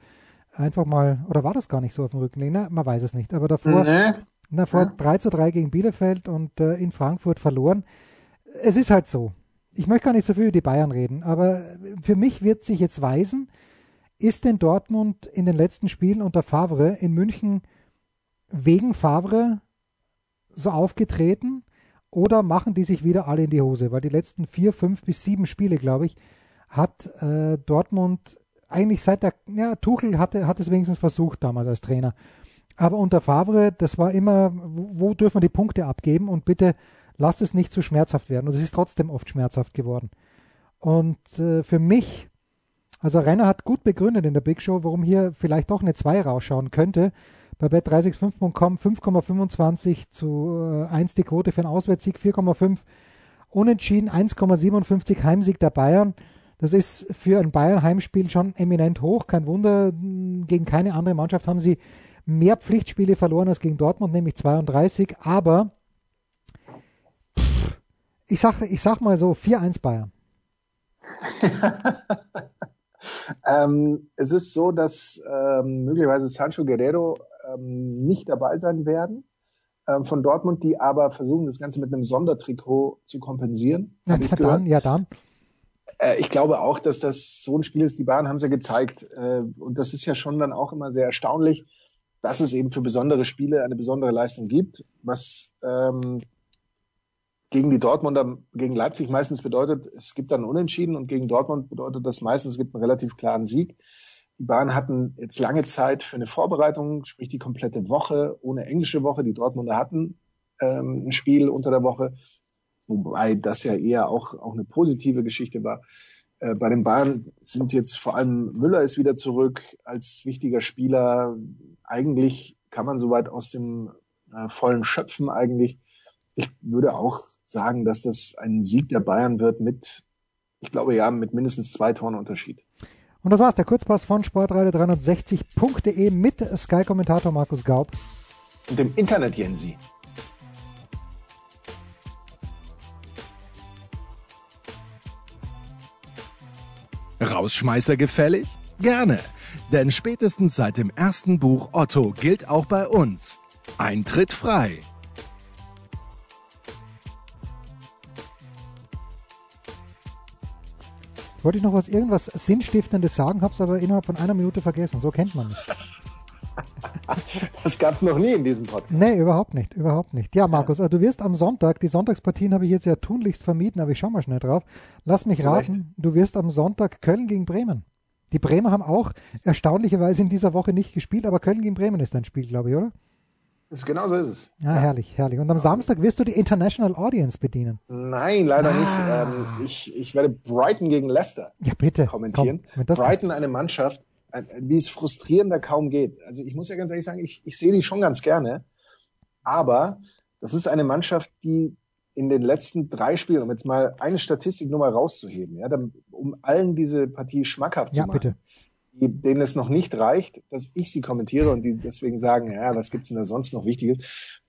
[SPEAKER 1] einfach mal, oder war das gar nicht so auf den Rücken legen? Na, man weiß es nicht. Aber davor, nee. davor ja. 3 zu 3 gegen Bielefeld und äh, in Frankfurt verloren es ist halt so. Ich möchte gar nicht so viel über die Bayern reden, aber für mich wird sich jetzt weisen, ist denn Dortmund in den letzten Spielen unter Favre in München wegen Favre so aufgetreten oder machen die sich wieder alle in die Hose? Weil die letzten vier, fünf bis sieben Spiele, glaube ich, hat äh, Dortmund eigentlich seit der, ja, Tuchel hatte, hat es wenigstens versucht damals als Trainer. Aber unter Favre, das war immer, wo, dürfen wir die Punkte abgeben und bitte lasst es nicht zu schmerzhaft werden. Und es ist trotzdem oft schmerzhaft geworden. Und äh, für mich, also Renner hat gut begründet in der Big Show, warum hier vielleicht doch eine 2 rausschauen könnte. Bei bet365.com 5,25 zu äh, 1 die Quote für einen Auswärtssieg, 4,5 Unentschieden, 1,57 Heimsieg der Bayern. Das ist für ein Bayern-Heimspiel schon eminent hoch. Kein Wunder, gegen keine andere Mannschaft haben sie mehr Pflichtspiele verloren als gegen Dortmund, nämlich 32. Aber Ich sag, ich sag mal so 4-1 Bayern.
[SPEAKER 2] ähm, es ist so, dass ähm, möglicherweise Sancho Guerrero ähm, nicht dabei sein werden ähm, von Dortmund, die aber versuchen, das Ganze mit einem Sondertrikot zu kompensieren.
[SPEAKER 1] Ja, dann, ja dann.
[SPEAKER 2] Äh, ich glaube auch, dass das so ein Spiel ist. Die Bayern haben es ja gezeigt. Äh, und das ist ja schon dann auch immer sehr erstaunlich, dass es eben für besondere Spiele eine besondere Leistung gibt, was ähm, gegen die Dortmunder, gegen Leipzig meistens bedeutet, es gibt dann Unentschieden und gegen Dortmund bedeutet das meistens, es gibt einen relativ klaren Sieg. Die Bayern hatten jetzt lange Zeit für eine Vorbereitung, sprich die komplette Woche, ohne englische Woche. Die Dortmunder hatten ähm, ein Spiel unter der Woche, wobei das ja eher auch, auch eine positive Geschichte war. Äh, bei den Bayern sind jetzt vor allem Müller ist wieder zurück als wichtiger Spieler. Eigentlich kann man soweit aus dem äh, vollen schöpfen eigentlich. Ich würde auch sagen, dass das ein Sieg der Bayern wird mit, ich glaube ja, mit mindestens zwei Toren Unterschied.
[SPEAKER 1] Und das war's, der Kurzpass von sportreide360.de mit Sky-Kommentator Markus Gaub.
[SPEAKER 2] Und dem Internet Jensi.
[SPEAKER 3] Rausschmeißer gefällig? Gerne, denn spätestens seit dem ersten Buch Otto gilt auch bei uns. Eintritt frei.
[SPEAKER 1] wollte ich noch was irgendwas Sinnstiftendes sagen, habe es aber innerhalb von einer Minute vergessen. So kennt man mich.
[SPEAKER 2] Das gab es noch nie in diesem Podcast.
[SPEAKER 1] Nee, überhaupt nicht, überhaupt nicht. Ja, Markus, also du wirst am Sonntag, die Sonntagspartien habe ich jetzt ja tunlichst vermieden, aber ich schau mal schnell drauf. Lass mich Zurecht. raten, du wirst am Sonntag Köln gegen Bremen. Die Bremer haben auch erstaunlicherweise in dieser Woche nicht gespielt, aber Köln gegen Bremen ist ein Spiel, glaube ich, oder?
[SPEAKER 2] Ist genau so ist es.
[SPEAKER 1] Ja, ja, herrlich, herrlich. Und am Samstag wirst du die International Audience bedienen.
[SPEAKER 2] Nein, leider ah. nicht. Ähm, ich, ich werde Brighton gegen Leicester
[SPEAKER 1] ja, bitte,
[SPEAKER 2] kommentieren. Komm, Brighton, eine Mannschaft, wie es frustrierender kaum geht. Also ich muss ja ganz ehrlich sagen, ich, ich sehe die schon ganz gerne. Aber das ist eine Mannschaft, die in den letzten drei Spielen, um jetzt mal eine Statistik nur mal rauszuheben, ja, um allen diese Partie schmackhaft zu
[SPEAKER 1] ja,
[SPEAKER 2] machen.
[SPEAKER 1] Bitte
[SPEAKER 2] die, denen es noch nicht reicht, dass ich sie kommentiere und die deswegen sagen, ja, was gibt's denn da sonst noch Wichtiges?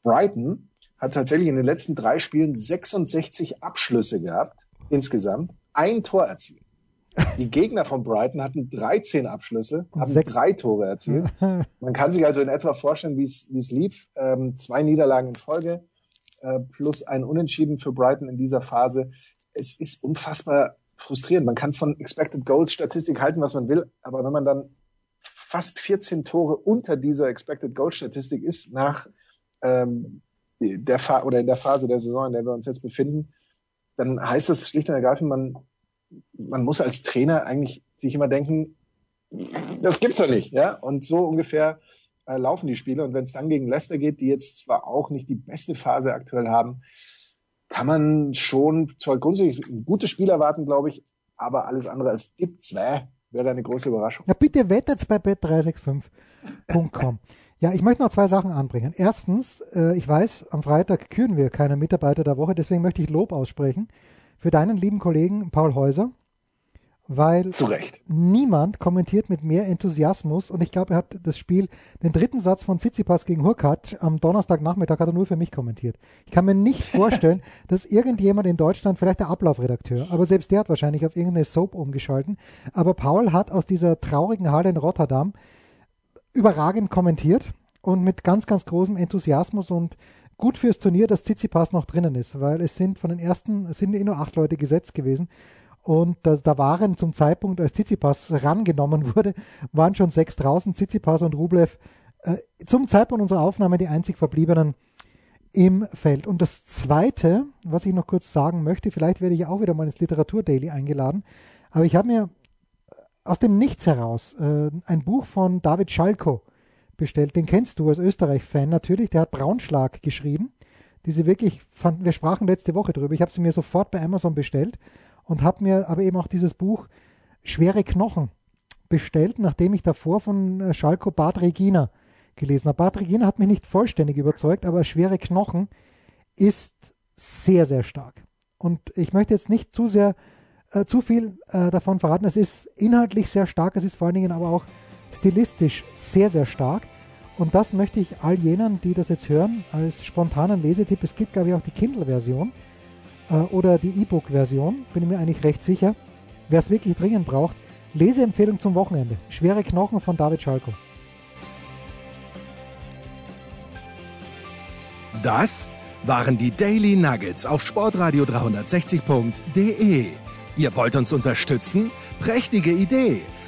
[SPEAKER 2] Brighton hat tatsächlich in den letzten drei Spielen 66 Abschlüsse gehabt, insgesamt, ein Tor erzielt. Die Gegner von Brighton hatten 13 Abschlüsse, haben Sechs. drei Tore erzielt. Man kann sich also in etwa vorstellen, wie es lief. Ähm, zwei Niederlagen in Folge äh, plus ein Unentschieden für Brighton in dieser Phase. Es ist unfassbar frustrierend. Man kann von Expected Goals Statistik halten, was man will, aber wenn man dann fast 14 Tore unter dieser Expected Goals Statistik ist nach ähm, der Fa oder in der Phase der Saison, in der wir uns jetzt befinden, dann heißt das schlicht und ergreifend, man, man muss als Trainer eigentlich sich immer denken, das gibt's doch nicht, ja. Und so ungefähr äh, laufen die Spiele. Und wenn es dann gegen Leicester geht, die jetzt zwar auch nicht die beste Phase aktuell haben, kann man schon zwar grundsätzlich ein gutes Spiel erwarten, glaube ich, aber alles andere als Dip 2 wäre eine große Überraschung.
[SPEAKER 1] Ja, bitte wettet bei bet365.com. ja, ich möchte noch zwei Sachen anbringen. Erstens, äh, ich weiß, am Freitag küren wir keine Mitarbeiter der Woche, deswegen möchte ich Lob aussprechen für deinen lieben Kollegen Paul Häuser, weil niemand kommentiert mit mehr Enthusiasmus und ich glaube, er hat das Spiel, den dritten Satz von Tsitsipas gegen Hurkacz am Donnerstagnachmittag hat er nur für mich kommentiert. Ich kann mir nicht vorstellen, dass irgendjemand in Deutschland, vielleicht der Ablaufredakteur, aber selbst der hat wahrscheinlich auf irgendeine Soap umgeschalten, aber Paul hat aus dieser traurigen Halle in Rotterdam überragend kommentiert und mit ganz, ganz großem Enthusiasmus und gut fürs Turnier, dass Tsitsipas noch drinnen ist, weil es sind von den ersten, es sind eh nur acht Leute gesetzt gewesen und das, da waren zum Zeitpunkt, als Tsitsipas rangenommen wurde, waren schon sechs draußen, Tsitsipas und Rublev äh, zum Zeitpunkt unserer Aufnahme die einzig verbliebenen im Feld. Und das Zweite, was ich noch kurz sagen möchte, vielleicht werde ich auch wieder mal ins Literatur-Daily eingeladen, aber ich habe mir aus dem Nichts heraus äh, ein Buch von David Schalko bestellt. Den kennst du als Österreich-Fan natürlich. Der hat Braunschlag geschrieben. Diese wirklich, fand, wir sprachen letzte Woche drüber. Ich habe sie mir sofort bei Amazon bestellt und habe mir aber eben auch dieses Buch Schwere Knochen bestellt, nachdem ich davor von äh, Schalko Bad Regina gelesen habe. Bad Regina hat mich nicht vollständig überzeugt, aber Schwere Knochen ist sehr, sehr stark. Und ich möchte jetzt nicht zu sehr, äh, zu viel äh, davon verraten. Es ist inhaltlich sehr stark, es ist vor allen Dingen aber auch stilistisch sehr, sehr stark. Und das möchte ich all jenen, die das jetzt hören, als spontanen Lesetipp, es gibt glaube ich auch die Kindle-Version, äh, oder die E-Book-Version, bin ich mir eigentlich recht sicher. Wer es wirklich dringend braucht, Leseempfehlung zum Wochenende. Schwere Knochen von David Schalko.
[SPEAKER 3] Das waren die Daily Nuggets auf sportradio 360.de. Ihr wollt uns unterstützen? Prächtige Idee!